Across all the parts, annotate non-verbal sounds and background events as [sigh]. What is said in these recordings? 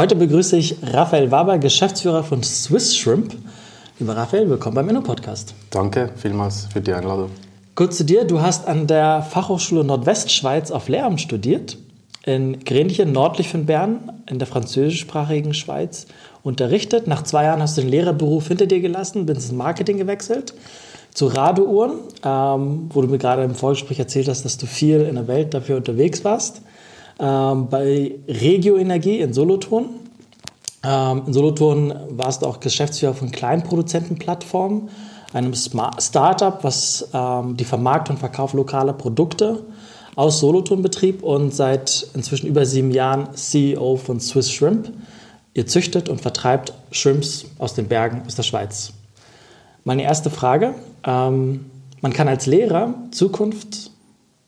Heute begrüße ich Raphael Waber, Geschäftsführer von Swiss Shrimp. Lieber Raphael, willkommen beim Inno-Podcast. Danke vielmals für die Einladung. Kurz zu dir, du hast an der Fachhochschule Nordwestschweiz auf Lehramt studiert, in Grenchen, nördlich von Bern, in der französischsprachigen Schweiz unterrichtet. Nach zwei Jahren hast du den Lehrerberuf hinter dir gelassen, bist ins Marketing gewechselt, zu Radouhren, ähm, wo du mir gerade im Vorgespräch erzählt hast, dass du viel in der Welt dafür unterwegs warst. Ähm, bei Regio Energie in Solothurn. Ähm, in Solothurn warst du auch Geschäftsführer von Kleinproduzentenplattformen, einem Startup, was ähm, die Vermarktung und Verkauf lokaler Produkte aus Solothurn betrieb und seit inzwischen über sieben Jahren CEO von Swiss Shrimp. Ihr züchtet und vertreibt Shrimps aus den Bergen aus der Schweiz. Meine erste Frage. Ähm, man kann als Lehrer Zukunft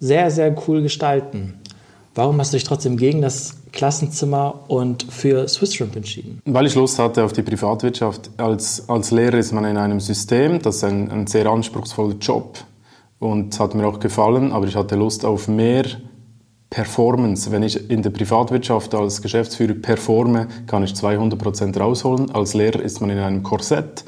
sehr, sehr cool gestalten. Warum hast du dich trotzdem gegen das Klassenzimmer und für Swiss Shrimp entschieden? Weil ich Lust hatte auf die Privatwirtschaft. Als, als Lehrer ist man in einem System, das ist ein, ein sehr anspruchsvoller Job und hat mir auch gefallen, aber ich hatte Lust auf mehr Performance. Wenn ich in der Privatwirtschaft als Geschäftsführer performe, kann ich 200% rausholen. Als Lehrer ist man in einem Korsett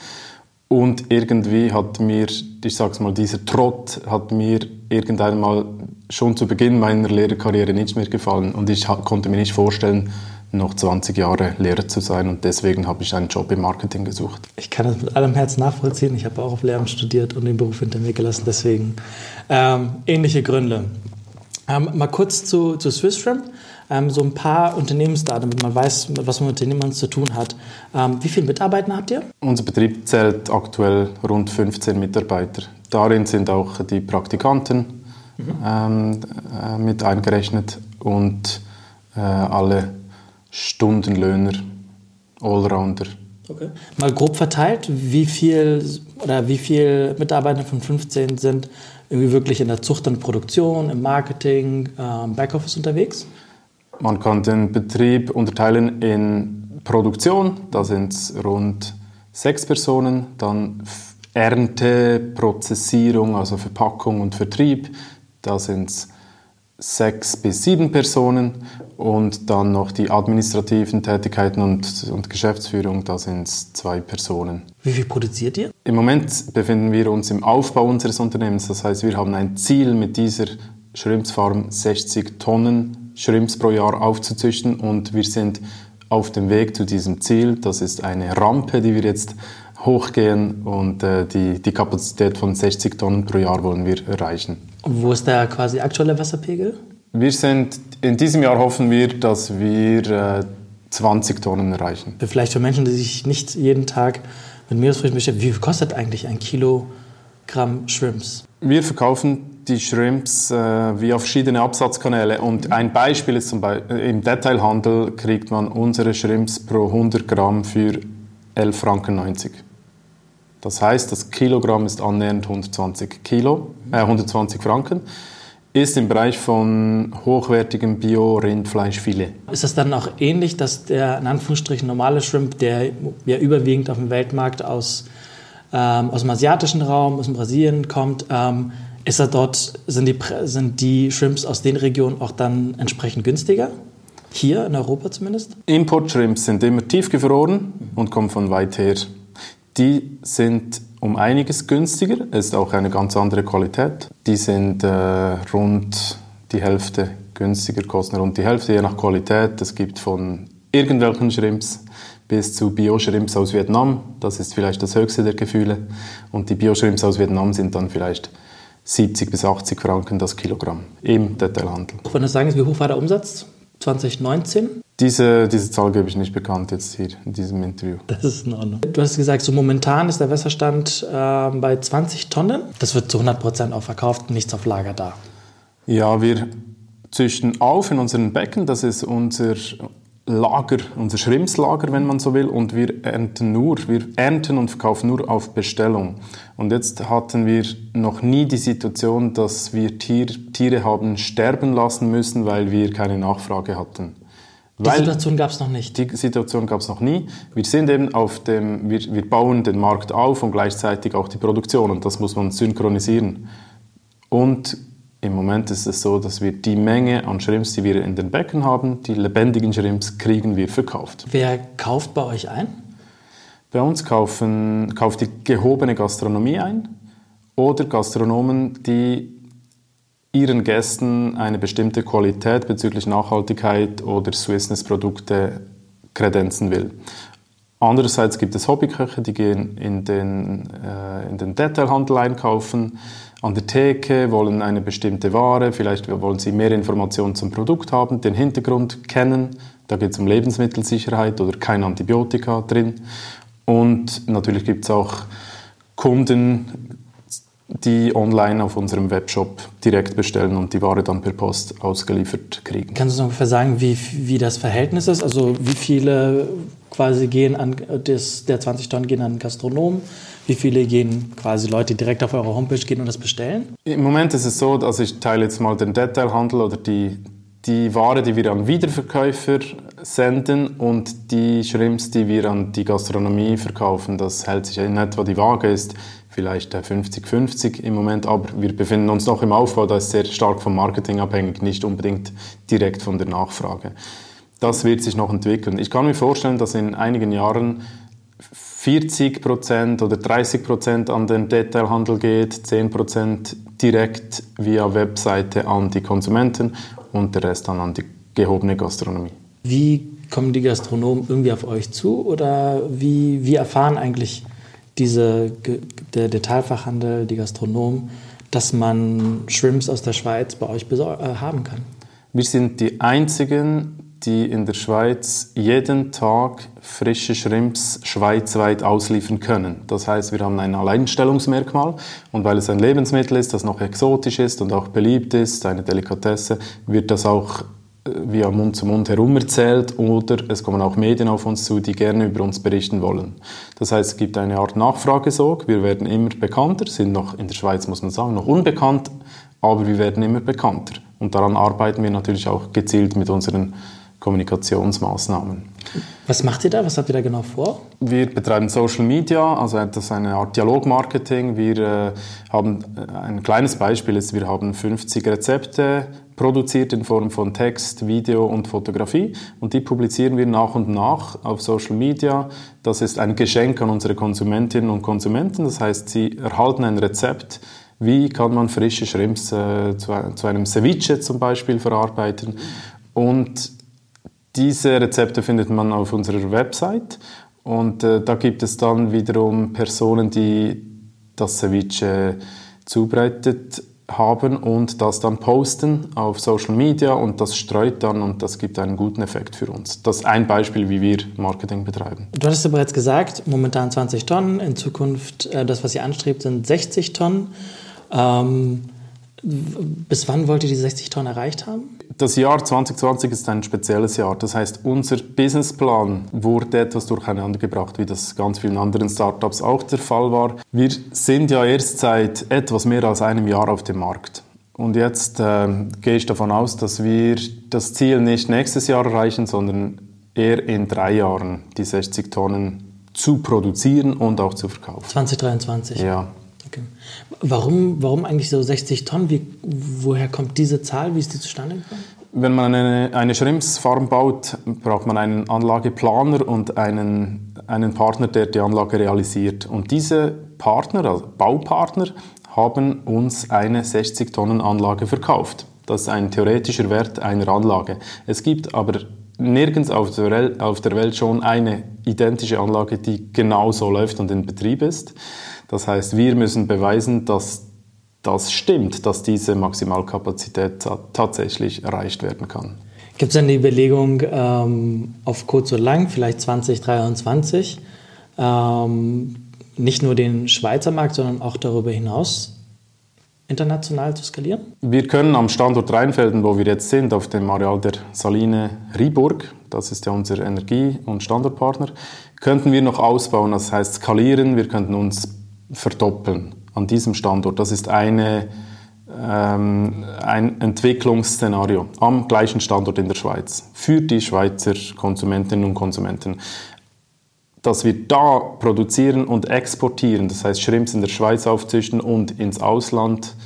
und irgendwie hat mir, ich sag's mal, dieser Trott hat mir irgendwann mal schon zu Beginn meiner Lehrerkarriere nicht mehr gefallen und ich konnte mir nicht vorstellen, noch 20 Jahre Lehrer zu sein und deswegen habe ich einen Job im Marketing gesucht. Ich kann das mit allem Herzen nachvollziehen. Ich habe auch auf Lehramt studiert und den Beruf hinter mir gelassen, deswegen ähm, ähnliche Gründe. Ähm, mal kurz zu, zu Swiss Shrimp. Ähm, so ein paar Unternehmensdaten, damit man weiß, was man mit Unternehmern zu tun hat. Ähm, wie viele Mitarbeiter habt ihr? Unser Betrieb zählt aktuell rund 15 Mitarbeiter. Darin sind auch die Praktikanten mhm. ähm, äh, mit eingerechnet und äh, alle Stundenlöhner, Allrounder. Okay. Mal grob verteilt, wie viel oder wie viele Mitarbeiter von 15 sind irgendwie wirklich in der Zucht und Produktion, im Marketing, äh, Backoffice unterwegs? Man kann den Betrieb unterteilen in Produktion, da sind es rund sechs Personen, dann Ernte, Prozessierung, also Verpackung und Vertrieb, da sind es sechs bis sieben Personen und dann noch die administrativen Tätigkeiten und, und Geschäftsführung, da sind es zwei Personen. Wie viel produziert ihr? Im Moment befinden wir uns im Aufbau unseres Unternehmens, das heißt, wir haben ein Ziel mit dieser Schrimpsfarm 60 Tonnen Shrimps pro Jahr aufzuzüchten und wir sind auf dem Weg zu diesem Ziel. Das ist eine Rampe, die wir jetzt hochgehen und äh, die, die Kapazität von 60 Tonnen pro Jahr wollen wir erreichen. Und wo ist der quasi aktuelle Wasserpegel? Wir sind, in diesem Jahr hoffen wir, dass wir äh, 20 Tonnen erreichen. Vielleicht für Menschen, die sich nicht jeden Tag mit Meeresfrüchten beschäftigen, wie viel kostet eigentlich ein Kilogramm Shrimps? Wir verkaufen die Shrimps äh, via verschiedene Absatzkanäle. Und ein Beispiel ist zum Beispiel, im Detailhandel kriegt man unsere Shrimps pro 100 Gramm für 11,90 Franken. Das heißt, das Kilogramm ist annähernd 120 Kilo, äh, 120 Franken ist im Bereich von hochwertigem Bio-Rindfleischfilet. Ist das dann auch ähnlich, dass der in Anführungsstrichen normale Shrimp, der ja überwiegend auf dem Weltmarkt aus, ähm, aus dem asiatischen Raum, aus dem Brasilien kommt, ähm, ist er dort, sind die, sind die Shrimps aus den Regionen auch dann entsprechend günstiger? Hier in Europa zumindest? Import-Shrimps sind immer tiefgefroren und kommen von weit her. Die sind um einiges günstiger, es ist auch eine ganz andere Qualität. Die sind äh, rund die Hälfte günstiger, kosten rund die Hälfte, je nach Qualität. Es gibt von irgendwelchen Shrimps bis zu Bio-Shrimps aus Vietnam. Das ist vielleicht das höchste der Gefühle. Und die Bio-Shrimps aus Vietnam sind dann vielleicht 70 bis 80 Franken das Kilogramm im Detailhandel. Wenn du sagen, wie hoch war der Umsatz 2019? Diese, diese Zahl gebe ich nicht bekannt jetzt hier in diesem Interview. Das ist in Ordnung. Du hast gesagt, so momentan ist der Wässerstand äh, bei 20 Tonnen. Das wird zu 100 Prozent auch verkauft, nichts auf Lager da. Ja, wir züchten auf in unseren Becken. Das ist unser Lager, unser Schrimpslager, wenn man so will, und wir ernten nur, wir ernten und verkaufen nur auf Bestellung. Und jetzt hatten wir noch nie die Situation, dass wir Tier, Tiere haben sterben lassen müssen, weil wir keine Nachfrage hatten. Die weil Situation gab es noch nicht. Die Situation gab es noch nie. Wir sind eben auf dem, wir, wir bauen den Markt auf und gleichzeitig auch die Produktion und das muss man synchronisieren. Und Im Moment ist es so, dass wir die Menge an Shrimps, die wir in den Becken haben, die lebendigen Shrimps, kriegen wir verkauft. Wer kauft bei euch ein? Bei uns kaufen, kauft die gehobene Gastronomie ein oder Gastronomen, die ihren Gästen eine bestimmte Qualität bezüglich Nachhaltigkeit oder Swissness-Produkte kredenzen will. Andererseits gibt es Hobbyköche, die gehen in den, äh, in den Detailhandel einkaufen, an der Theke, wollen eine bestimmte Ware, vielleicht wollen sie mehr Informationen zum Produkt haben, den Hintergrund kennen. Da geht es um Lebensmittelsicherheit oder kein Antibiotika drin. Und natürlich gibt es auch Kunden, die online auf unserem Webshop direkt bestellen und die Ware dann per Post ausgeliefert kriegen. Kannst du uns ungefähr sagen, wie, wie das Verhältnis ist? Also wie viele quasi gehen an, das, der 20 Tonnen gehen an Gastronomen, wie viele gehen quasi Leute direkt auf eure Homepage gehen und das bestellen? Im Moment ist es so, dass ich teile jetzt mal den Detailhandel oder die, die Ware, die wir an Wiederverkäufer senden und die Shrimps, die wir an die Gastronomie verkaufen. Das hält sich in etwa die Waage ist vielleicht 50-50 im Moment, aber wir befinden uns noch im Aufbau, das ist sehr stark vom Marketing abhängig, nicht unbedingt direkt von der Nachfrage. Das wird sich noch entwickeln. Ich kann mir vorstellen, dass in einigen Jahren 40 Prozent oder 30 Prozent an den Detailhandel geht, 10 Prozent direkt via Webseite an die Konsumenten und der Rest dann an die gehobene Gastronomie. Wie kommen die Gastronomen irgendwie auf euch zu oder wie, wie erfahren eigentlich diese, der Detailfachhandel, die Gastronomen, dass man Shrimps aus der Schweiz bei euch äh, haben kann? Wir sind die einzigen, die in der Schweiz jeden Tag frische Shrimps schweizweit ausliefern können. Das heißt, wir haben ein Alleinstellungsmerkmal und weil es ein Lebensmittel ist, das noch exotisch ist und auch beliebt ist, eine Delikatesse, wird das auch via Mund zu Mund herum erzählt oder es kommen auch Medien auf uns zu, die gerne über uns berichten wollen. Das heißt, es gibt eine Art Nachfragesog. Wir werden immer bekannter, sind noch in der Schweiz, muss man sagen, noch unbekannt, aber wir werden immer bekannter. Und daran arbeiten wir natürlich auch gezielt mit unseren Kommunikationsmaßnahmen. Was macht ihr da? Was habt ihr da genau vor? Wir betreiben Social Media, also das ist eine Art Dialogmarketing. Wir äh, haben äh, ein kleines Beispiel ist, wir haben 50 Rezepte produziert in Form von Text, Video und Fotografie und die publizieren wir nach und nach auf Social Media. Das ist ein Geschenk an unsere Konsumentinnen und Konsumenten. Das heißt, sie erhalten ein Rezept, wie kann man frische Shrimps äh, zu, zu, einem Ceviche zum Beispiel verarbeiten. Und diese Rezepte findet man auf unserer Website und äh, da gibt es dann wiederum Personen, die das Ceviche zubereitet haben und das dann posten auf Social Media und das streut dann und das gibt einen guten Effekt für uns. Das ist ein Beispiel, wie wir Marketing betreiben. Du hattest ja bereits gesagt, momentan 20 Tonnen, in Zukunft äh, das, was ihr anstrebt, sind 60 Tonnen. Ähm, bis wann wollt ihr die 60 Tonnen erreicht haben? Das Jahr 2020 ist ein spezielles Jahr. Das heißt, unser Businessplan wurde etwas durcheinandergebracht, wie das ganz vielen anderen Startups auch der Fall war. Wir sind ja erst seit etwas mehr als einem Jahr auf dem Markt. Und jetzt äh, gehe ich davon aus, dass wir das Ziel nicht nächstes Jahr erreichen, sondern eher in drei Jahren die 60 Tonnen zu produzieren und auch zu verkaufen. 2023? Ja. Okay. Warum, warum eigentlich so 60 Tonnen? Wie, woher kommt diese Zahl? Wie ist die zustande gekommen? Wenn man eine, eine Schrimpsfarm baut, braucht man einen Anlageplaner und einen, einen Partner, der die Anlage realisiert. Und diese Partner, also Baupartner, haben uns eine 60-Tonnen-Anlage verkauft. Das ist ein theoretischer Wert einer Anlage. Es gibt aber nirgends auf der, Welt, auf der Welt schon eine identische Anlage, die genau so läuft und in Betrieb ist. Das heißt, wir müssen beweisen, dass das stimmt, dass diese Maximalkapazität tatsächlich erreicht werden kann. Gibt es eine Überlegung ähm, auf kurz und lang, vielleicht 2023, ähm, nicht nur den Schweizer Markt, sondern auch darüber hinaus international zu skalieren? Wir können am Standort Rheinfelden, wo wir jetzt sind, auf dem Areal der Saline Riburg, das ist ja unser Energie- und Standortpartner, könnten wir noch ausbauen, das heißt skalieren, wir könnten uns verdoppeln an diesem Standort. Das ist eine, ähm, ein Entwicklungsszenario am gleichen Standort in der Schweiz für die Schweizer Konsumentinnen und Konsumenten. Dass wir da produzieren und exportieren, das heißt Shrimps in der Schweiz aufzüchten und ins Ausland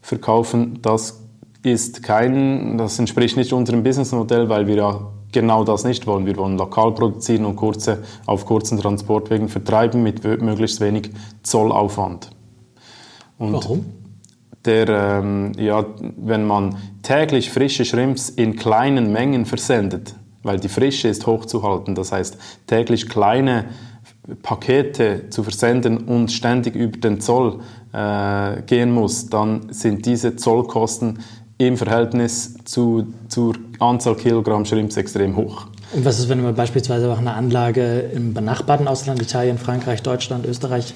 verkaufen, das ist kein, das entspricht nicht unserem Businessmodell, weil wir ja genau das nicht wollen. Wir wollen lokal produzieren und kurze, auf kurzen Transportwegen vertreiben mit möglichst wenig Zollaufwand. Und Warum? Der, ähm, ja, wenn man täglich frische Shrimps in kleinen Mengen versendet, weil die Frische ist hochzuhalten, das heißt täglich kleine Pakete zu versenden und ständig über den Zoll äh, gehen muss, dann sind diese Zollkosten im Verhältnis zu, zur Anzahl Kilogramm Shrimps extrem hoch. Und was ist, wenn man beispielsweise auch eine Anlage im benachbarten Ausland, Italien, Frankreich, Deutschland, Österreich,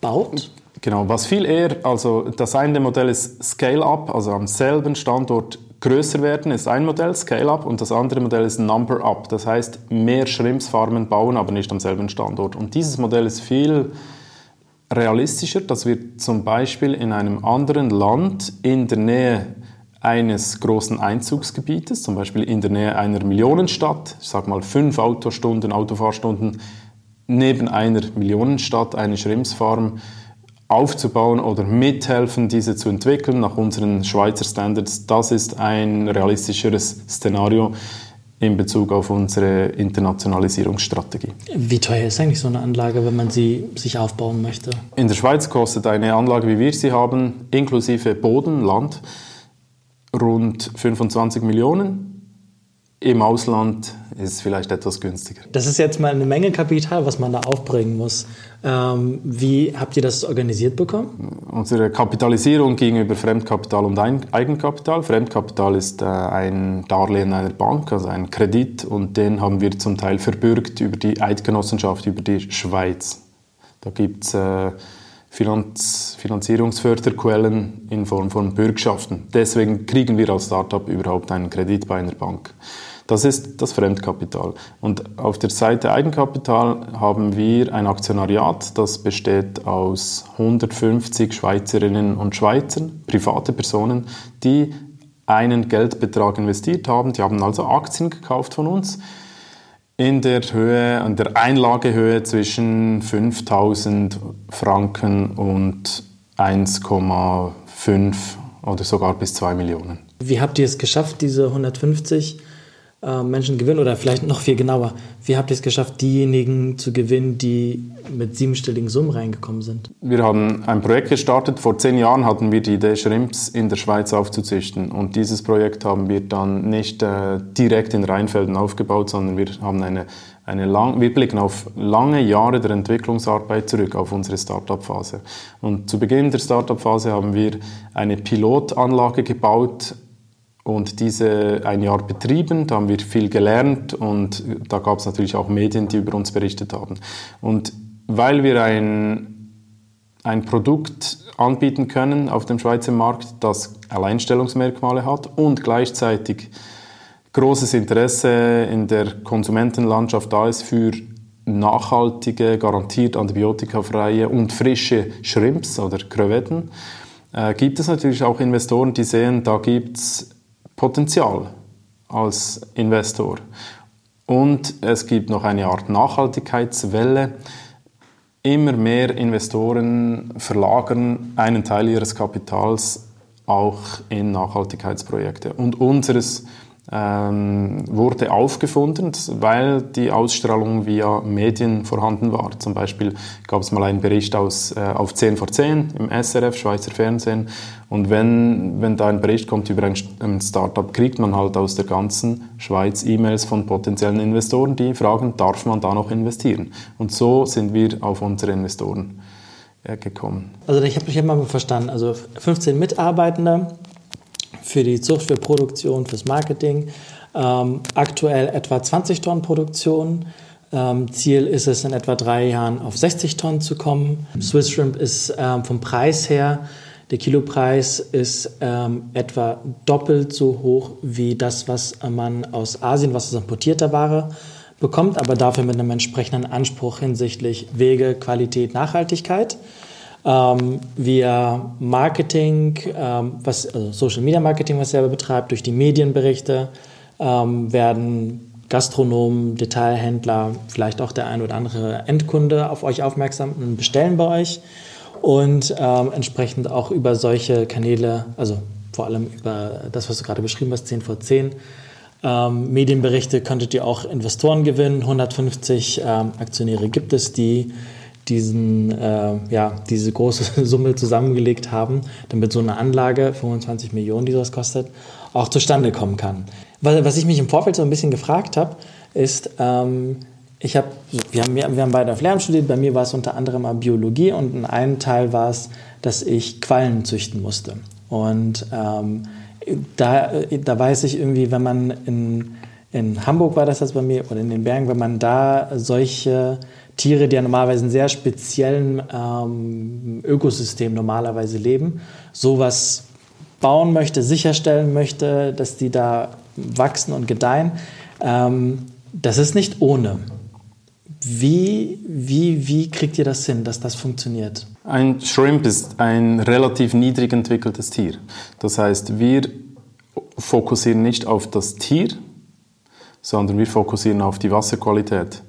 baut? Genau, was viel eher, also das eine Modell ist Scale-up, also am selben Standort größer werden, ist ein Modell, Scale-up, und das andere Modell ist Number-up, das heißt mehr Shrimpsfarmen bauen, aber nicht am selben Standort. Und dieses Modell ist viel realistischer, dass wir zum Beispiel in einem anderen Land in der Nähe eines großen Einzugsgebietes, zum Beispiel in der Nähe einer Millionenstadt, ich sage mal fünf Autostunden, Autofahrstunden neben einer Millionenstadt, eine Schrimpsfarm aufzubauen oder mithelfen, diese zu entwickeln nach unseren Schweizer Standards. Das ist ein realistischeres Szenario in Bezug auf unsere Internationalisierungsstrategie. Wie teuer ist eigentlich so eine Anlage, wenn man sie sich aufbauen möchte? In der Schweiz kostet eine Anlage, wie wir sie haben, inklusive Boden, Land, rund 25 Millionen. Im Ausland ist es vielleicht etwas günstiger. Das ist jetzt mal eine Menge Kapital, was man da aufbringen muss. Ähm, wie habt ihr das organisiert bekommen? Unsere Kapitalisierung ging über Fremdkapital und Eigenkapital. Fremdkapital ist äh, ein Darlehen einer Bank, also ein Kredit, und den haben wir zum Teil verbürgt über die Eidgenossenschaft, über die Schweiz. Da gibt es äh, Finanz Finanzierungsförderquellen in Form von Bürgschaften. Deswegen kriegen wir als Startup überhaupt einen Kredit bei einer Bank. Das ist das Fremdkapital. Und auf der Seite Eigenkapital haben wir ein Aktionariat, das besteht aus 150 Schweizerinnen und Schweizern, private Personen, die einen Geldbetrag investiert haben. Die haben also Aktien gekauft von uns in der Höhe, an der Einlagehöhe zwischen 5000 Franken und 1,5 oder sogar bis 2 Millionen. Wie habt ihr es geschafft, diese 150 äh, Menschen gewinnen oder vielleicht noch viel genauer, wie habt ihr es geschafft, diejenigen zu gewinnen, die mit siebenstelligen Summen reingekommen sind? Wir haben ein Projekt gestartet. Vor zehn Jahren hatten wir die Idee, Shrimps in der Schweiz aufzuzüchten. Und dieses Projekt haben wir dann nicht äh, direkt in Rheinfelden aufgebaut, sondern wir haben eine eine lang, wir blicken auf lange Jahre der Entwicklungsarbeit zurück, auf unsere Startup-Phase. Und zu Beginn der Startup-Phase haben wir eine Pilotanlage gebaut, und diese ein Jahr betrieben. Da haben wir viel gelernt und da gab es natürlich auch Medien, die über uns berichtet haben. Und weil wir ein, ein Produkt anbieten können auf dem Schweizer Markt, das Alleinstellungsmerkmale hat und gleichzeitig großes Interesse in der Konsumentenlandschaft da ist für nachhaltige, garantiert antibiotikafreie und frische Shrimps oder Krevetten, äh, gibt es natürlich auch Investoren, die sehen, da gibt es Potenzial als Investor. Und es gibt noch eine Art Nachhaltigkeitswelle. Immer mehr Investoren verlagern einen Teil ihres Kapitals auch in Nachhaltigkeitsprojekte. Und unseres ähm, wurde aufgefunden, weil die Ausstrahlung via Medien vorhanden war. Zum Beispiel gab es mal einen Bericht aus, äh, auf 10 vor 10 im SRF, Schweizer Fernsehen. Und wenn, wenn da ein Bericht kommt über ein, ein Startup, kriegt man halt aus der ganzen Schweiz E-Mails von potenziellen Investoren, die fragen, darf man da noch investieren? Und so sind wir auf unsere Investoren äh, gekommen. Also ich habe mich immer verstanden, also 15 Mitarbeitende, für die Zucht, für Produktion, fürs Marketing. Ähm, aktuell etwa 20 Tonnen Produktion. Ähm, Ziel ist es, in etwa drei Jahren auf 60 Tonnen zu kommen. Swiss Shrimp ist ähm, vom Preis her, der Kilopreis ist ähm, etwa doppelt so hoch wie das, was man aus Asien, was aus importierter Ware bekommt, aber dafür mit einem entsprechenden Anspruch hinsichtlich Wege, Qualität, Nachhaltigkeit ähm, via Marketing, ähm, was, also Social Media Marketing, was selber betreibt, durch die Medienberichte ähm, werden Gastronomen, Detailhändler, vielleicht auch der ein oder andere Endkunde auf euch aufmerksam und bestellen bei euch und ähm, entsprechend auch über solche Kanäle, also vor allem über das, was du gerade beschrieben hast, 10 vor 10. Ähm, Medienberichte könntet ihr auch Investoren gewinnen. 150 ähm, Aktionäre gibt es, die diesen, äh, ja, diese große [laughs] Summe zusammengelegt haben, damit so eine Anlage, 25 Millionen, die sowas kostet, auch zustande kommen kann. Was ich mich im Vorfeld so ein bisschen gefragt habe, ist, ähm, ich habe, wir haben, wir haben beide auf Lehramt studiert, bei mir war es unter anderem Biologie und in einem Teil war es, dass ich Quallen züchten musste. Und ähm, da, da weiß ich irgendwie, wenn man in, in Hamburg war das jetzt bei mir oder in den Bergen, wenn man da solche Tiere, die ja normalerweise in sehr speziellen ähm, Ökosystem normalerweise leben, sowas bauen möchte, sicherstellen möchte, dass die da wachsen und gedeihen, ähm, das ist nicht ohne. Wie, wie, wie kriegt ihr das hin, dass das funktioniert? Ein Shrimp ist ein relativ niedrig entwickeltes Tier. Das heißt, wir fokussieren nicht auf das Tier, sondern wir fokussieren auf die Wasserqualität.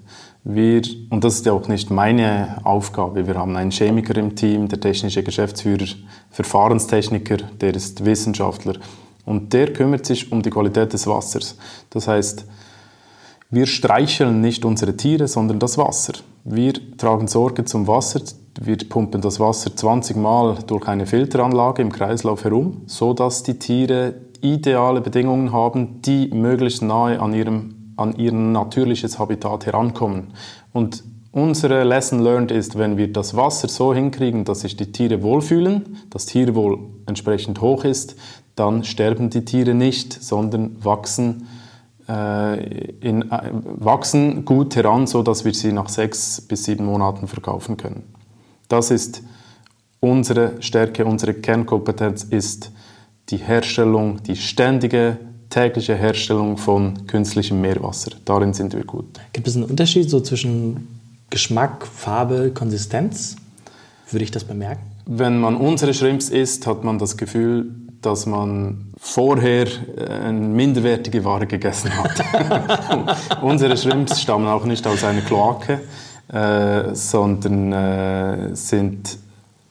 Wir, und das ist ja auch nicht meine Aufgabe. Wir haben einen Chemiker im Team, der technische Geschäftsführer, Verfahrenstechniker, der ist Wissenschaftler. Und der kümmert sich um die Qualität des Wassers. Das heißt, wir streicheln nicht unsere Tiere, sondern das Wasser. Wir tragen Sorge zum Wasser. Wir pumpen das Wasser 20 Mal durch eine Filteranlage im Kreislauf herum, so dass die Tiere ideale Bedingungen haben, die möglichst nahe an ihrem an ihr natürliches Habitat herankommen. Und unsere Lesson learned ist, wenn wir das Wasser so hinkriegen, dass sich die Tiere wohlfühlen, das Tierwohl entsprechend hoch ist, dann sterben die Tiere nicht, sondern wachsen, äh, in, äh, wachsen gut heran, sodass wir sie nach sechs bis sieben Monaten verkaufen können. Das ist unsere Stärke, unsere Kernkompetenz ist die Herstellung, die ständige tägliche Herstellung von künstlichem Meerwasser. Darin sind wir gut. Gibt es einen Unterschied so zwischen Geschmack, Farbe, Konsistenz? Würde ich das bemerken? Wenn man unsere Shrimps isst, hat man das Gefühl, dass man vorher äh, eine minderwertige Ware gegessen hat. [laughs] unsere Shrimps stammen auch nicht aus einer Kloake, äh, sondern äh, sind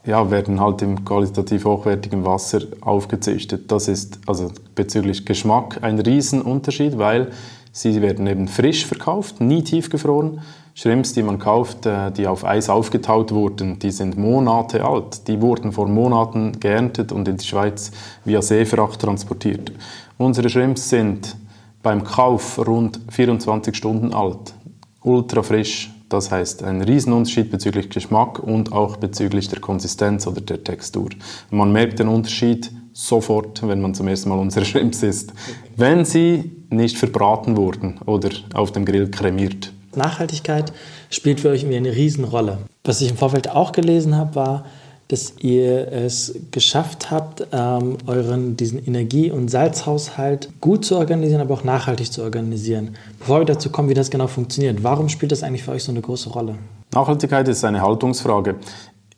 ja, werden halt im qualitativ hochwertigen Wasser aufgezüchtet. Das ist also bezüglich Geschmack ein Riesenunterschied, weil sie werden eben frisch verkauft, nie tiefgefroren. Shrimps, die man kauft, äh, die auf Eis aufgetaut wurden, die sind Monate alt. Die wurden vor Monaten geerntet und in die Schweiz via Seefracht transportiert. Unsere Shrimps sind beim Kauf rund 24 Stunden alt, ultra frisch, das heißt, ein Riesenunterschied bezüglich Geschmack und auch bezüglich der Konsistenz oder der Textur. Man merkt den Unterschied sofort, wenn man zum ersten Mal unsere [laughs] Shrimps isst, wenn sie nicht verbraten wurden oder auf dem Grill kremiert. Nachhaltigkeit spielt für euch irgendwie eine Riesenrolle. Was ich im Vorfeld auch gelesen habe, war, dass ihr es geschafft habt, ähm, euren diesen Energie- und Salzhaushalt gut zu organisieren, aber auch nachhaltig zu organisieren. Bevor wir dazu kommen, wie das genau funktioniert, warum spielt das eigentlich für euch so eine große Rolle? Nachhaltigkeit ist eine Haltungsfrage.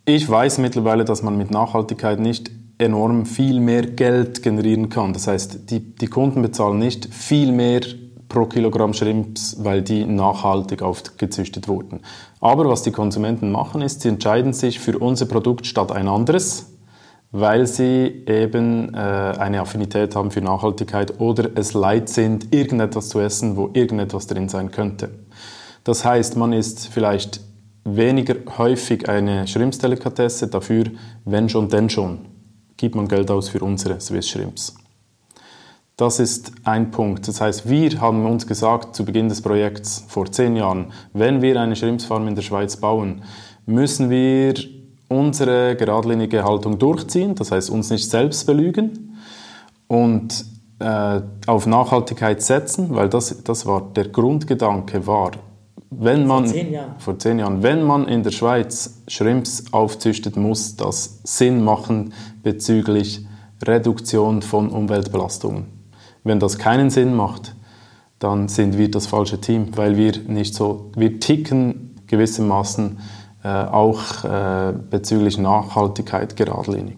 Ich weiß mittlerweile, dass man mit Nachhaltigkeit nicht enorm viel mehr Geld generieren kann. Das heißt, die, die Kunden bezahlen nicht viel mehr pro Kilogramm Shrimps, weil die nachhaltig aufgezüchtet wurden. Aber was die Konsumenten machen, ist, sie entscheiden sich für unser Produkt statt ein anderes, weil sie eben äh, eine Affinität haben für Nachhaltigkeit oder es leid sind, irgendetwas zu essen, wo irgendetwas drin sein könnte. Das heißt, man isst vielleicht weniger häufig eine Shrimps-Delikatesse, dafür, wenn schon, denn schon, gibt man Geld aus für unsere Swiss Shrimps. Das ist ein Punkt. Das heißt, wir haben uns gesagt zu Beginn des Projekts vor zehn Jahren, wenn wir eine Schrimpsfarm in der Schweiz bauen, müssen wir unsere geradlinige Haltung durchziehen, das heißt uns nicht selbst belügen und äh, auf Nachhaltigkeit setzen, weil das, das war der Grundgedanke war, wenn man, vor zehn, Jahren. vor zehn Jahren, wenn man in der Schweiz Shrimps aufzüchtet, muss das Sinn machen bezüglich Reduktion von Umweltbelastungen. Wenn das keinen Sinn macht, dann sind wir das falsche Team, weil wir nicht so, wir ticken gewissermaßen äh, auch äh, bezüglich Nachhaltigkeit geradlinig.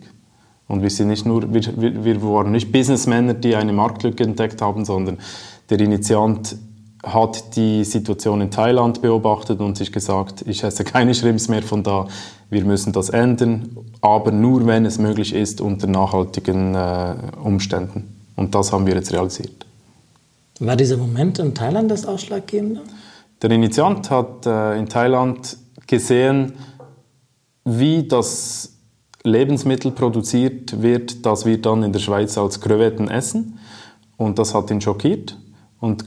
Und wir sind nicht nur, wir, wir, waren nicht Businessmänner, die eine Marktlücke entdeckt haben, sondern der Initiant hat die Situation in Thailand beobachtet und sich gesagt, ich esse keine Shrimps mehr von da, wir müssen das ändern, aber nur wenn es möglich ist unter nachhaltigen äh, Umständen. Und das haben wir jetzt realisiert. War dieser Moment in Thailand das Ausschlaggebende? Der Initiant hat äh, in Thailand gesehen, wie das Lebensmittel produziert wird, das wir dann in der Schweiz als Krevetten essen. Und das hat ihn schockiert. Und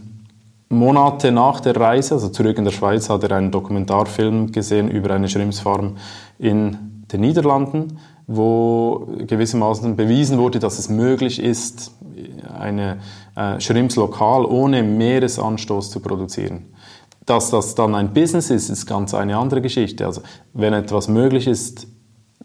Monate nach der Reise, also zurück in der Schweiz, hat er einen Dokumentarfilm gesehen über eine Schrimpsfarm in den Niederlanden, wo gewissermaßen bewiesen wurde, dass es möglich ist, eine äh, Shrimps lokal ohne Meeresanstoß zu produzieren. Dass das dann ein Business ist, ist ganz eine andere Geschichte. Also wenn etwas möglich ist,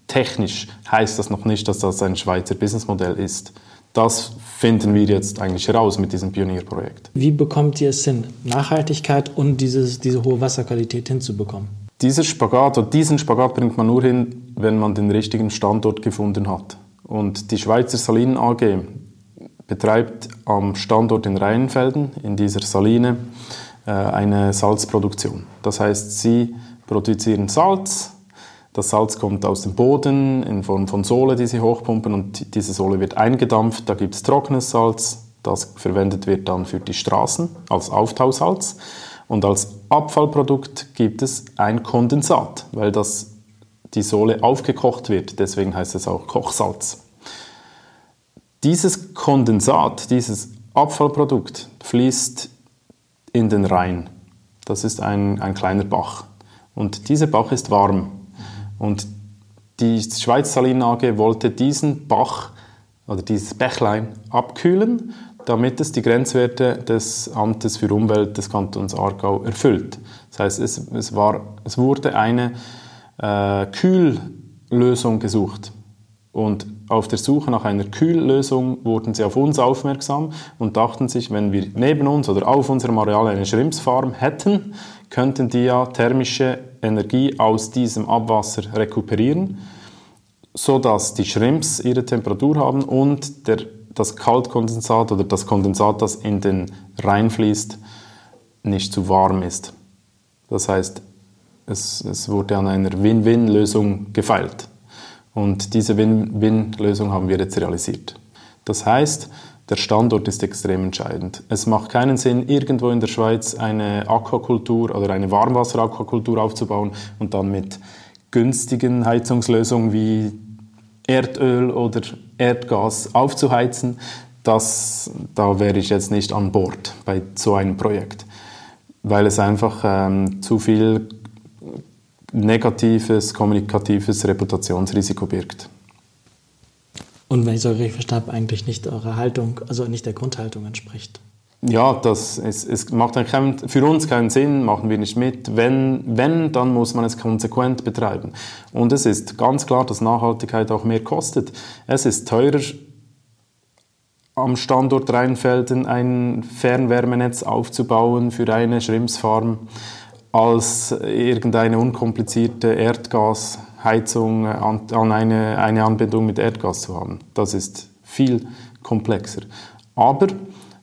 technisch, heißt das noch nicht, dass das ein Schweizer Businessmodell ist. Das finden wir jetzt eigentlich heraus mit diesem Pionierprojekt. Wie bekommt ihr es hin, Nachhaltigkeit und dieses, diese hohe Wasserqualität hinzubekommen? Dieser Spagat oder diesen Spagat bringt man nur hin, wenn man den richtigen Standort gefunden hat. Und die Schweizer Salinen AG betreibt am Standort in Rheinfelden, in dieser Saline, äh, eine Salzproduktion. Das heißt, sie produzieren Salz, das Salz kommt aus dem Boden in Form von Sohle, die sie hochpumpen und diese Sohle wird eingedampft. Da gibt es trockenes Salz, das verwendet wird dann für die Straßen als Auftausalz. Und als Abfallprodukt gibt es ein Kondensat, weil das die Sohle aufgekocht wird. Deswegen heißt es auch Kochsalz. Dieses Kondensat, dieses Abfallprodukt fließt in den Rhein. Das ist ein, ein kleiner Bach. Und dieser Bach ist warm. Und die Schweiz Salinen AG wollte diesen Bach oder dieses Bächlein abkühlen, damit es die Grenzwerte des Amtes für Umwelt des Kantons Aargau erfüllt. Das heißt, es, es, war, es wurde eine äh, Kühllösung gesucht. Und auf der Suche nach einer Kühllösung wurden sie auf uns aufmerksam und dachten sich, wenn wir neben uns oder auf unserem Areal eine Schrimpsfarm hätten, könnten die ja thermische Energie aus diesem Abwasser rekuperieren, sodass die Shrimps ihre Temperatur haben und der, das Kaltkondensat oder das Kondensat, das in den Rhein fließt, nicht zu warm ist. Das heißt, es, es wurde an einer Win-Win-Lösung gefeilt. Und diese Win-Win-Lösung haben wir jetzt realisiert. Das heißt, der Standort ist extrem entscheidend. Es macht keinen Sinn, irgendwo in der Schweiz eine Aquakultur oder eine Warmwasser-Aquakultur aufzubauen und dann mit günstigen Heizungslösungen wie Erdöl oder Erdgas aufzuheizen. Das, da wäre ich jetzt nicht an Bord bei so einem Projekt, weil es einfach ähm, zu viel negatives, kommunikatives Reputationsrisiko birgt. Und wenn ich so richtig verstanden habe, eigentlich nicht eurer Haltung, also nicht der Grundhaltung entspricht. Ja, das, es, es macht kein, für uns keinen Sinn, machen wir nicht mit. Wenn, wenn, dann muss man es konsequent betreiben. Und es ist ganz klar, dass Nachhaltigkeit auch mehr kostet. Es ist teurer, am Standort Rheinfelden ein Fernwärmenetz aufzubauen für eine Schrimpsfarm als irgendeine unkomplizierte Erdgasheizung an, an eine, eine Anbindung mit Erdgas zu haben. Das ist viel komplexer. Aber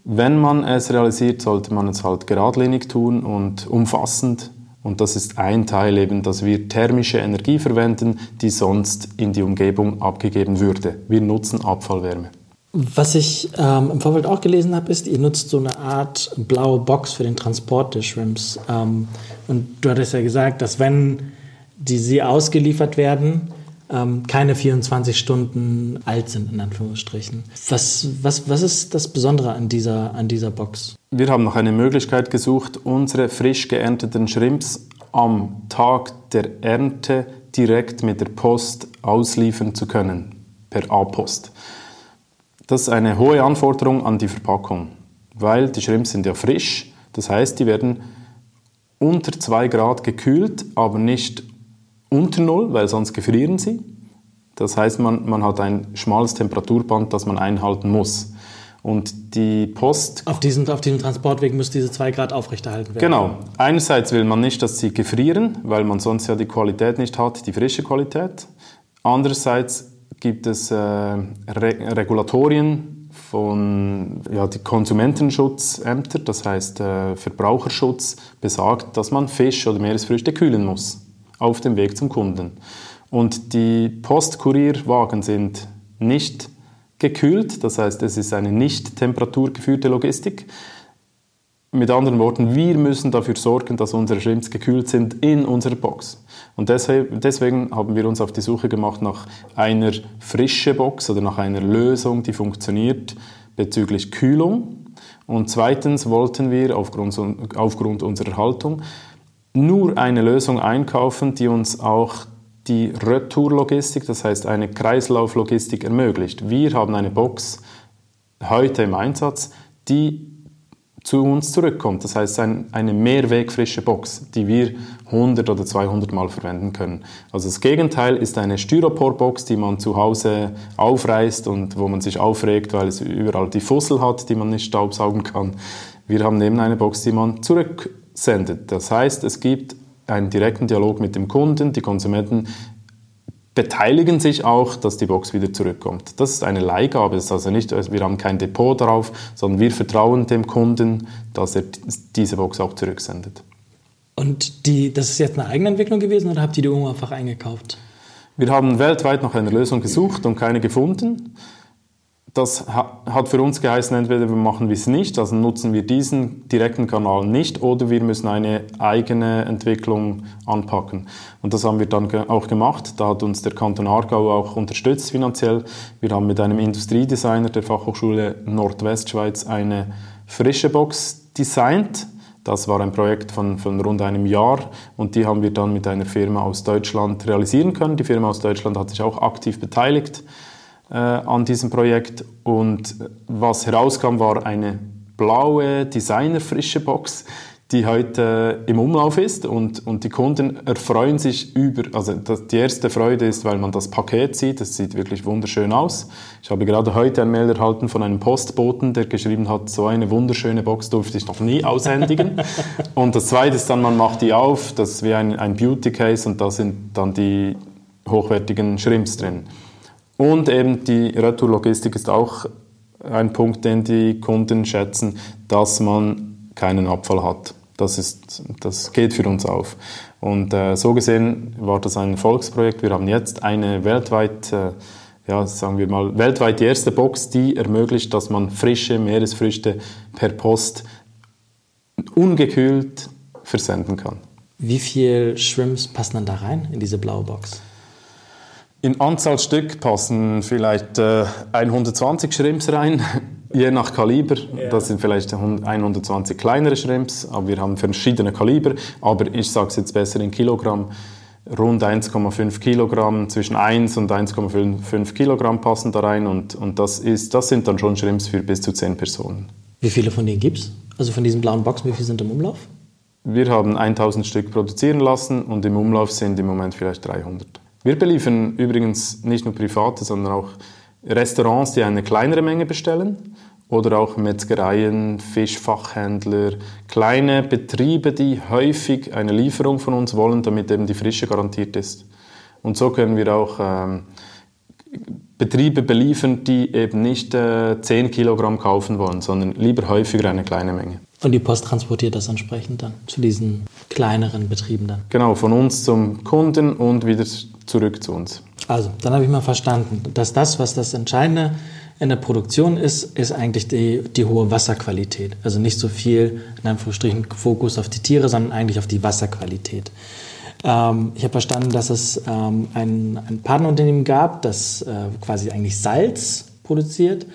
wenn man es realisiert, sollte man es halt geradlinig tun und umfassend. Und das ist ein Teil eben, dass wir thermische Energie verwenden, die sonst in die Umgebung abgegeben würde. Wir nutzen Abfallwärme. Was ich ähm, im Vorfeld auch gelesen habe, ist, ihr nutzt so eine Art blaue Box für den Transport des Shrimps. Ähm, und du hattest ja gesagt, dass wenn die sie ausgeliefert werden, ähm, keine 24 Stunden alt sind, in Anführungsstrichen. Was, was, was ist das Besondere an dieser, an dieser Box? Wir haben noch eine Möglichkeit gesucht, unsere frisch geernteten Shrimps am Tag der Ernte direkt mit der Post ausliefern zu können, per A-Post. Das ist eine hohe Anforderung an die Verpackung, weil die Shrimps sind ja frisch. Das heißt, die werden unter 2 Grad gekühlt, aber nicht unter Null, weil sonst gefrieren sie. Das heißt, man, man hat ein schmales Temperaturband, das man einhalten muss. Und die Post. Auf diesem, auf diesem Transportweg müssen diese 2 Grad aufrechterhalten werden. Genau. Einerseits will man nicht, dass sie gefrieren, weil man sonst ja die Qualität nicht hat, die frische Qualität. Andererseits gibt es äh, Re Regulatorien von ja, die Konsumentenschutzämter, das heißt äh, Verbraucherschutz, besagt, dass man Fisch oder Meeresfrüchte kühlen muss auf dem Weg zum Kunden. Und die Postkurierwagen sind nicht gekühlt, das heißt, es ist eine nicht temperaturgeführte Logistik. Mit anderen Worten, wir müssen dafür sorgen, dass unsere Shrimps gekühlt sind in unserer Box. Und deswegen haben wir uns auf die Suche gemacht nach einer frischen Box oder nach einer Lösung, die funktioniert bezüglich Kühlung. Und zweitens wollten wir aufgrund, aufgrund unserer Haltung nur eine Lösung einkaufen, die uns auch die Retourlogistik, das heißt eine Kreislauflogistik ermöglicht. Wir haben eine Box heute im Einsatz, die zu uns zurückkommt. Das heißt, ein, eine mehrwegfrische Box, die wir 100 oder 200 Mal verwenden können. Also das Gegenteil ist eine Styroporbox, die man zu Hause aufreißt und wo man sich aufregt, weil es überall die Fussel hat, die man nicht staubsaugen kann. Wir haben eben eine Box, die man zurücksendet. Das heißt, es gibt einen direkten Dialog mit dem Kunden. Die Konsumenten beteiligen sich auch, dass die Box wieder zurückkommt. Das ist eine Leihgabe, das ist also nicht, wir haben kein Depot darauf, sondern wir vertrauen dem Kunden, dass er diese Box auch zurücksendet. Und die, das ist jetzt eine eigene Entwicklung gewesen oder habt ihr die irgendwo einfach eingekauft? Wir haben weltweit nach einer Lösung gesucht und keine gefunden das hat für uns geheißen, entweder wir machen es nicht, also nutzen wir diesen direkten Kanal nicht, oder wir müssen eine eigene Entwicklung anpacken. Und das haben wir dann auch gemacht. Da hat uns der Kanton Aargau auch unterstützt finanziell. Wir haben mit einem Industriedesigner der Fachhochschule Nordwestschweiz eine frische Box designt. Das war ein Projekt von, von rund einem Jahr und die haben wir dann mit einer Firma aus Deutschland realisieren können. Die Firma aus Deutschland hat sich auch aktiv beteiligt äh, an diesem Projekt. Und was herauskam, war eine blaue, designerfrische Box, die heute im Umlauf ist und, und die Kunden erfreuen sich über, also das, die erste Freude ist, weil man das Paket sieht, es sieht wirklich wunderschön aus. Ich habe gerade heute ein Mail erhalten von einem Postboten, der geschrieben hat, so eine wunderschöne Box durfte ich noch nie aushändigen. [laughs] und das zweite ist dann, man macht die auf, das ist wie ein, ein Beauty Case und da sind dann die hochwertigen Shrimps drin. Und eben die Retourlogistik ist auch ein Punkt, den die Kunden schätzen, dass man keinen Abfall hat. Das, ist, das geht für uns auf. Und äh, so gesehen war das ein Erfolgsprojekt. Wir haben jetzt eine weltweit, äh, ja, sagen wir mal, weltweit die erste Box, die ermöglicht, dass man frische Meeresfrüchte per Post ungekühlt versenden kann. Wie viele Shrimps passen dann da rein in diese blaue Box? In Anzahl Stück passen vielleicht äh, 120 Shrimps rein, [laughs] je nach Kaliber. Ja. Das sind vielleicht 120 kleinere Shrimps, aber wir haben verschiedene Kaliber. Aber ich sage es jetzt besser in Kilogramm. Rund 1,5 Kilogramm, zwischen 1 und 1,5 Kilogramm passen da rein und, und das, ist, das sind dann schon Shrimps für bis zu 10 Personen. Wie viele von denen gibt es? Also von diesen blauen Boxen, wie viele sind im Umlauf? Wir haben 1000 Stück produzieren lassen und im Umlauf sind im Moment vielleicht 300. Wir beliefern übrigens nicht nur Private, sondern auch Restaurants, die eine kleinere Menge bestellen oder auch Metzgereien, Fischfachhändler, kleine Betriebe, die häufig eine Lieferung von uns wollen, damit eben die Frische garantiert ist. Und so können wir auch ähm, Betriebe beliefern, die eben nicht äh, 10 Kilogramm kaufen wollen, sondern lieber häufiger eine kleine Menge. Und die Post transportiert das entsprechend dann zu diesen kleineren Betrieben dann? Genau, von uns zum Kunden und wieder zurück zu uns. Also, dann habe ich mal verstanden, dass das, was das Entscheidende in der Produktion ist, ist eigentlich die, die hohe Wasserqualität. Also nicht so viel, in Anführungsstrichen, Fokus auf die Tiere, sondern eigentlich auf die Wasserqualität. Ähm, ich habe verstanden, dass es ähm, ein, ein Partnerunternehmen gab, das äh, quasi eigentlich Salz produziert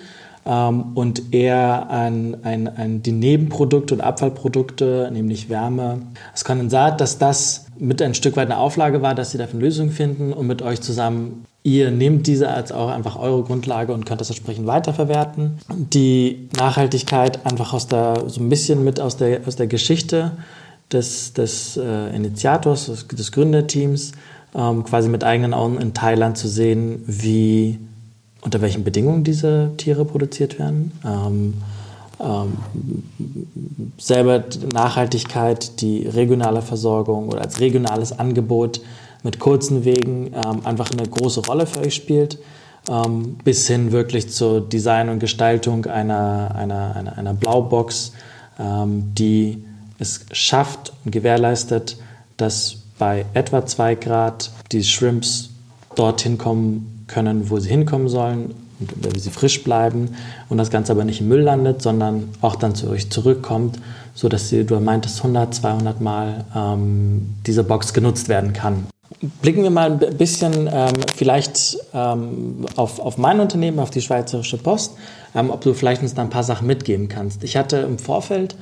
und eher an, an, an die Nebenprodukte und Abfallprodukte, nämlich Wärme, das Kondensat, dass das mit ein Stück weit eine Auflage war, dass sie dafür Lösungen finden und mit euch zusammen Ihr nehmt diese als auch einfach eure Grundlage und könnt das entsprechend weiterverwerten. Die Nachhaltigkeit einfach aus der, so ein bisschen mit aus der, aus der Geschichte des, des äh, Initiators, des, des Gründerteams, ähm, quasi mit eigenen Augen in Thailand zu sehen, wie unter welchen Bedingungen diese Tiere produziert werden. Ähm, ähm, selber Nachhaltigkeit, die regionale Versorgung oder als regionales Angebot mit kurzen Wegen ähm, einfach eine große Rolle für euch spielt. ähm, bis hin wirklich zur Design und Gestaltung einer, einer, einer, einer Blaubox, ähm, die es schafft und gewährleistet, dass bei etwa 2 Grad die Shrimps dorthin kommen können, wo sie hinkommen sollen und wenn sie frisch bleiben und das Ganze aber nicht im Müll landet, sondern auch dann zu euch zurückkommt, sodass sie, du meintest, 100, 200 Mal ähm, diese Box genutzt werden kann. Blicken wir mal ein bisschen ähm, vielleicht ähm, auf, auf mein Unternehmen, auf die Schweizerische Post, ähm, ob du vielleicht uns da ein paar Sachen mitgeben kannst. Ich hatte im Vorfeld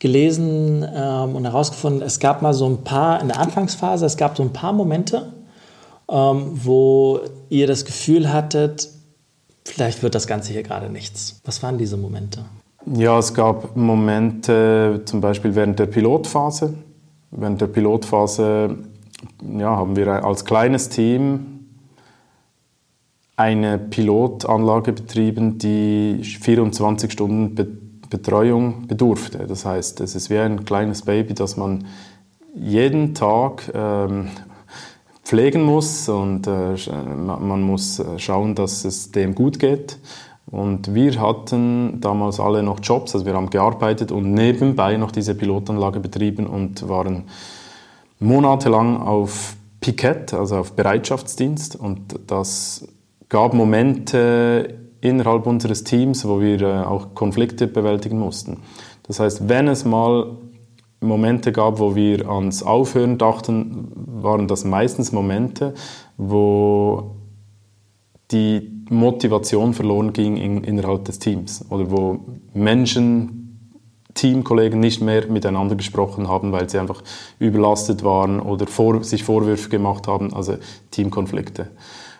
gelesen ähm, und herausgefunden, es gab mal so ein paar, in der Anfangsphase, es gab so ein paar Momente, ähm, wo ihr das Gefühl hattet, vielleicht wird das Ganze hier gerade nichts. Was waren diese Momente? Ja, es gab Momente, zum Beispiel während der Pilotphase. Während der Pilotphase ja, haben wir als kleines Team eine Pilotanlage betrieben, die 24 Stunden Be Betreuung bedurfte. Das heißt, es ist wie ein kleines Baby, das man jeden Tag ähm, pflegen muss und äh, man muss äh, schauen, dass es dem gut geht. Und wir hatten damals alle noch Jobs, also wir haben gearbeitet und nebenbei noch diese Pilotanlage betrieben und waren monatelang auf Pikett, also auf Bereitschaftsdienst. Und das gab Momente innerhalb unseres Teams, wo wir äh, auch Konflikte bewältigen mussten. Das heißt, wenn es mal Momente gab, wo wir ans Aufhören dachten, waren das meistens Momente, wo die Motivation verloren ging in, innerhalb des Teams oder wo Menschen, Teamkollegen nicht mehr miteinander gesprochen haben, weil sie einfach überlastet waren oder vor, sich Vorwürfe gemacht haben, also Teamkonflikte.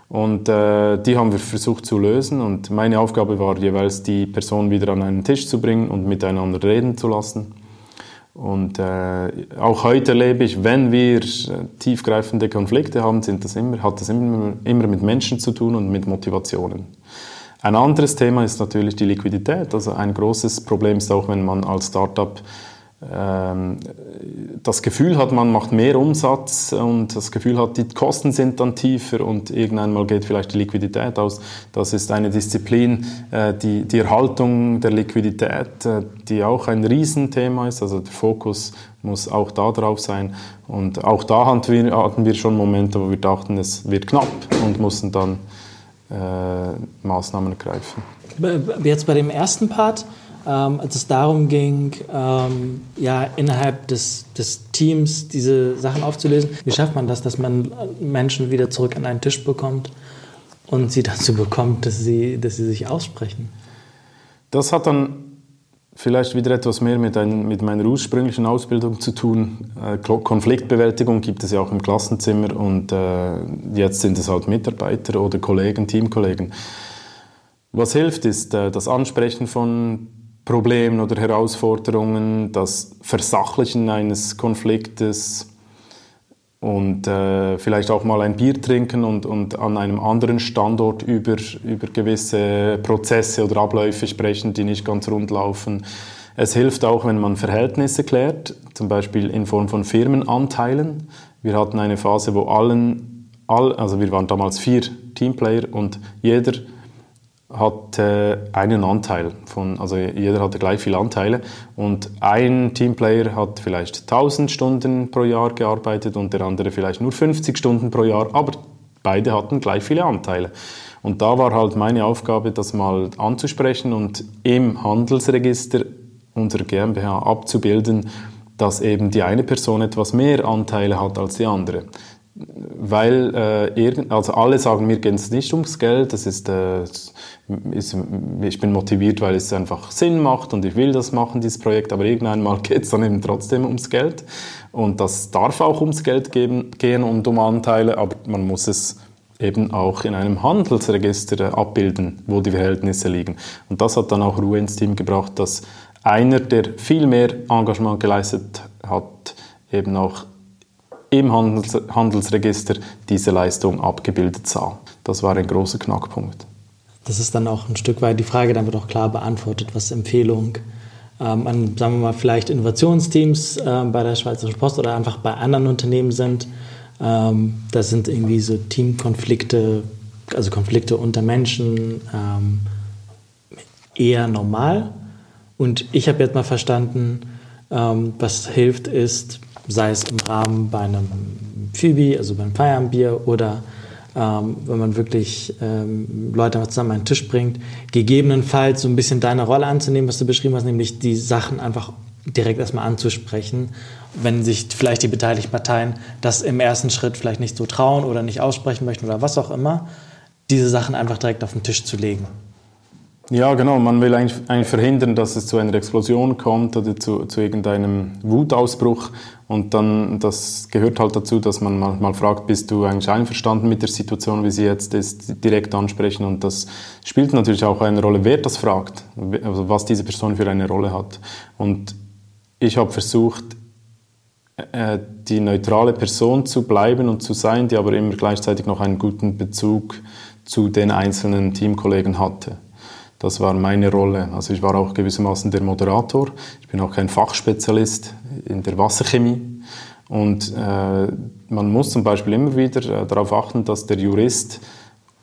Und äh, die haben wir versucht zu lösen und meine Aufgabe war jeweils, die Person wieder an einen Tisch zu bringen und miteinander reden zu lassen. Und äh, auch heute erlebe ich, wenn wir äh, tiefgreifende Konflikte haben, sind das immer, hat das immer, immer mit Menschen zu tun und mit Motivationen. Ein anderes Thema ist natürlich die Liquidität. Also ein großes Problem ist auch, wenn man als Startup das Gefühl hat, man macht mehr Umsatz und das Gefühl hat, die Kosten sind dann tiefer und irgendwann mal geht vielleicht die Liquidität aus. Das ist eine Disziplin, äh, die, die Erhaltung der Liquidität, äh, die auch ein Riesenthema ist. Also der Fokus muss auch da drauf sein. Und auch da hatten wir, hatten wir schon Momente, wo wir dachten, es wird knapp und mussten dann äh, Maßnahmen ergreifen. Jetzt bei dem ersten Part, ähm, als es darum ging, ähm, ja, innerhalb des, des Teams diese Sachen aufzulösen. Wie schafft man das, dass man Menschen wieder zurück an einen Tisch bekommt und sie dazu bekommt, dass sie, dass sie sich aussprechen? Das hat dann vielleicht wieder etwas mehr mit, ein, mit, meiner ursprünglichen Ausbildung zu tun. Äh, Konfliktbewältigung gibt es ja auch im Klassenzimmer und äh, jetzt sind es halt Mitarbeiter oder Kollegen, Teamkollegen. Was hilft, ist äh, das Ansprechen von Problemen oder Herausforderungen, das Versachlichen eines Konfliktes und äh, vielleicht auch mal ein Bier trinken und, und an einem anderen Standort über, über gewisse Prozesse oder Abläufe sprechen, die nicht ganz rund laufen. Es hilft auch, wenn man Verhältnisse klärt, zum Beispiel in Form von Firmenanteilen. Wir hatten eine Phase, wo allen, all, also wir waren damals vier Teamplayer und jeder hatte einen Anteil von, also jeder hatte gleich viele Anteile. Und ein Teamplayer hat vielleicht 1000 Stunden pro Jahr gearbeitet und der andere vielleicht nur 50 Stunden pro Jahr, aber beide hatten gleich viele Anteile. Und da war halt meine Aufgabe, das mal anzusprechen und im Handelsregister unserer GmbH abzubilden, dass eben die eine Person etwas mehr Anteile hat als die andere weil äh, also alle sagen, mir geht es nicht ums Geld, das ist, äh, ist, ich bin motiviert, weil es einfach Sinn macht und ich will das machen, dieses Projekt, aber irgendwann mal [laughs] geht es dann eben trotzdem ums Geld. Und das darf auch ums Geld geben, gehen und um Anteile, aber man muss es eben auch in einem Handelsregister abbilden, wo die Verhältnisse liegen. Und das hat dann auch Ruhe ins Team gebracht, dass einer, der viel mehr Engagement geleistet hat, eben auch im Handels Handelsregister diese Leistung abgebildet sah. Das war ein großer Knackpunkt. Das ist dann auch ein Stück weit die Frage, dann wird auch klar beantwortet, was Empfehlung ähm, an, sagen wir mal, vielleicht Innovationsteams äh, bei der Schweizerischen Post oder einfach bei anderen Unternehmen sind. Ähm, da sind irgendwie so Teamkonflikte also Konflikte unter Menschen, ähm, eher normal. Und ich habe jetzt mal verstanden, ähm, was hilft ist, sei es im Rahmen bei einem Phoebe, also beim Feierabendbier oder ähm, wenn man wirklich ähm, Leute zusammen an den Tisch bringt, gegebenenfalls so ein bisschen deine Rolle anzunehmen, was du beschrieben hast, nämlich die Sachen einfach direkt erstmal anzusprechen, wenn sich vielleicht die beteiligten Parteien das im ersten Schritt vielleicht nicht so trauen oder nicht aussprechen möchten oder was auch immer, diese Sachen einfach direkt auf den Tisch zu legen. Ja, genau. Man will eigentlich, verhindern, dass es zu einer Explosion kommt oder zu, zu irgendeinem Wutausbruch. Und dann, das gehört halt dazu, dass man manchmal fragt, bist du eigentlich einverstanden mit der Situation, wie sie jetzt ist, direkt ansprechen. Und das spielt natürlich auch eine Rolle, wer das fragt, also was diese Person für eine Rolle hat. Und ich habe versucht, äh, die neutrale Person zu bleiben und zu sein, die aber immer gleichzeitig noch einen guten Bezug zu den einzelnen Teamkollegen hatte. Das war meine Rolle. Also ich war auch gewissermaßen der Moderator. Ich bin auch kein Fachspezialist in der Wasserchemie. Und äh, man muss zum Beispiel immer wieder äh, darauf achten, dass der Jurist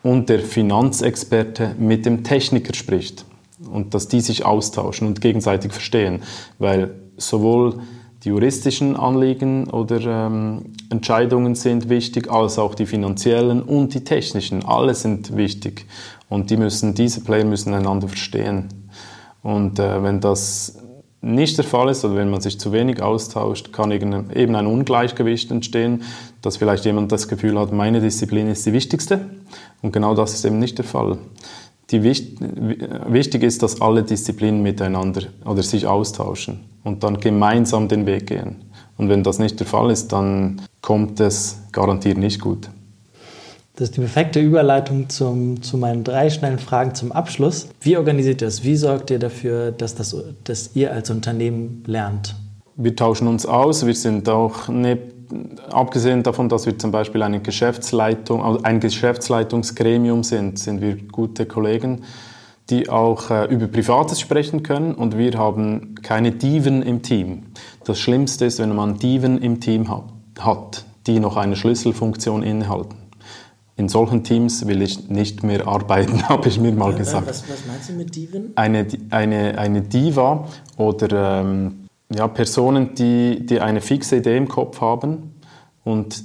und der Finanzexperte mit dem Techniker spricht und dass die sich austauschen und gegenseitig verstehen, weil sowohl die juristischen Anliegen oder ähm, Entscheidungen sind wichtig, als auch die finanziellen und die technischen. Alle sind wichtig. Und die müssen, diese Player müssen einander verstehen. Und äh, wenn das nicht der Fall ist oder wenn man sich zu wenig austauscht, kann eben ein Ungleichgewicht entstehen, dass vielleicht jemand das Gefühl hat, meine Disziplin ist die wichtigste. Und genau das ist eben nicht der Fall. Die, wichtig ist, dass alle Disziplinen miteinander oder sich austauschen und dann gemeinsam den Weg gehen. Und wenn das nicht der Fall ist, dann kommt es garantiert nicht gut. Das ist die perfekte Überleitung zum, zu meinen drei schnellen Fragen zum Abschluss. Wie organisiert ihr das? Wie sorgt ihr dafür, dass, das, dass ihr als Unternehmen lernt? Wir tauschen uns aus. Wir sind auch, ne, abgesehen davon, dass wir zum Beispiel eine Geschäftsleitung, also ein Geschäftsleitungsgremium sind, sind wir gute Kollegen, die auch äh, über Privates sprechen können. Und wir haben keine Diven im Team. Das Schlimmste ist, wenn man Diven im Team hat, die noch eine Schlüsselfunktion innehalten in solchen Teams will ich nicht mehr arbeiten, [laughs] habe ich mir mal gesagt. Was, was, meinst du mit Diven? Eine, eine, eine Diva oder ähm, ja, Personen, die, die eine fixe Idee im Kopf haben und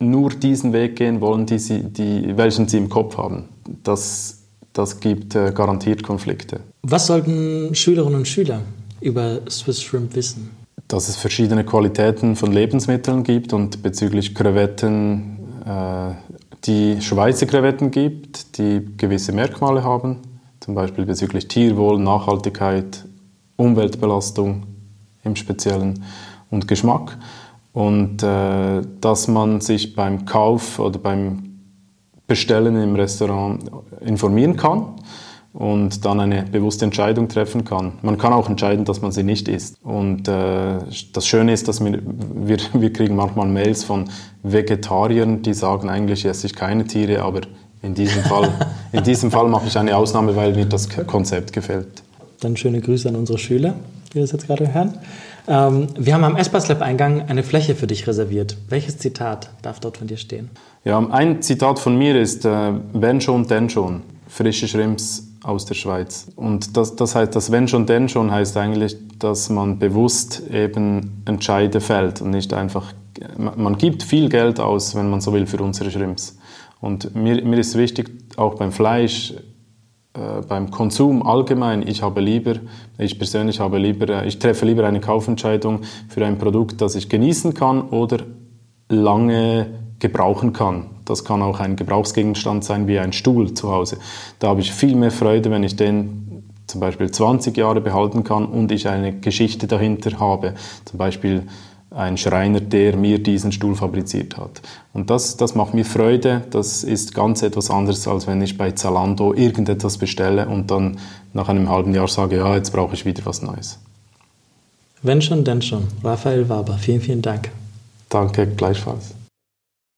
nur diesen Weg gehen wollen, die sie, die, welchen sie im Kopf haben. Das, das gibt äh, garantiert Konflikte. Was sollten Schülerinnen und Schüler über Swiss Shrimp wissen? Dass es verschiedene Qualitäten von Lebensmitteln gibt und bezüglich Krevetten äh, die Schweizer Krevetten gibt, die gewisse Merkmale haben, zum Beispiel bezüglich Tierwohl, Nachhaltigkeit, Umweltbelastung im Speziellen und Geschmack. Und äh, dass man sich beim Kauf oder beim Bestellen im Restaurant informieren kann und dann eine bewusste Entscheidung treffen kann. Man kann auch entscheiden, dass man sie nicht isst. Und äh, das Schöne ist, dass wir, wir, wir kriegen manchmal Mails von Vegetariern, die sagen, eigentlich esse ich keine Tiere, aber in diesem Fall, [laughs] in diesem Fall mache ich eine Ausnahme, weil mir das Konzept gefällt. Dann schöne Grüße an unsere Schüler, die das jetzt gerade hören. Ähm, wir haben am Espas Lab Eingang eine Fläche für dich reserviert. Welches Zitat darf dort von dir stehen? Ja, ein Zitat von mir ist, äh, wenn schon, denn schon. Frische Shrimps aus der Schweiz. Und das, das heißt, das wenn schon, denn schon heißt eigentlich, dass man bewusst eben Entscheide fällt und nicht einfach, man gibt viel Geld aus, wenn man so will, für unsere Shrimps. Und mir, mir ist wichtig, auch beim Fleisch, äh, beim Konsum allgemein, ich habe lieber, ich persönlich habe lieber, äh, ich treffe lieber eine Kaufentscheidung für ein Produkt, das ich genießen kann oder lange gebrauchen kann. Das kann auch ein Gebrauchsgegenstand sein wie ein Stuhl zu Hause. Da habe ich viel mehr Freude, wenn ich den zum Beispiel 20 Jahre behalten kann und ich eine Geschichte dahinter habe. Zum Beispiel ein Schreiner, der mir diesen Stuhl fabriziert hat. Und das, das macht mir Freude. Das ist ganz etwas anderes, als wenn ich bei Zalando irgendetwas bestelle und dann nach einem halben Jahr sage, ja, jetzt brauche ich wieder was Neues. Wenn schon, denn schon. Raphael Waber, vielen, vielen Dank. Danke, gleichfalls.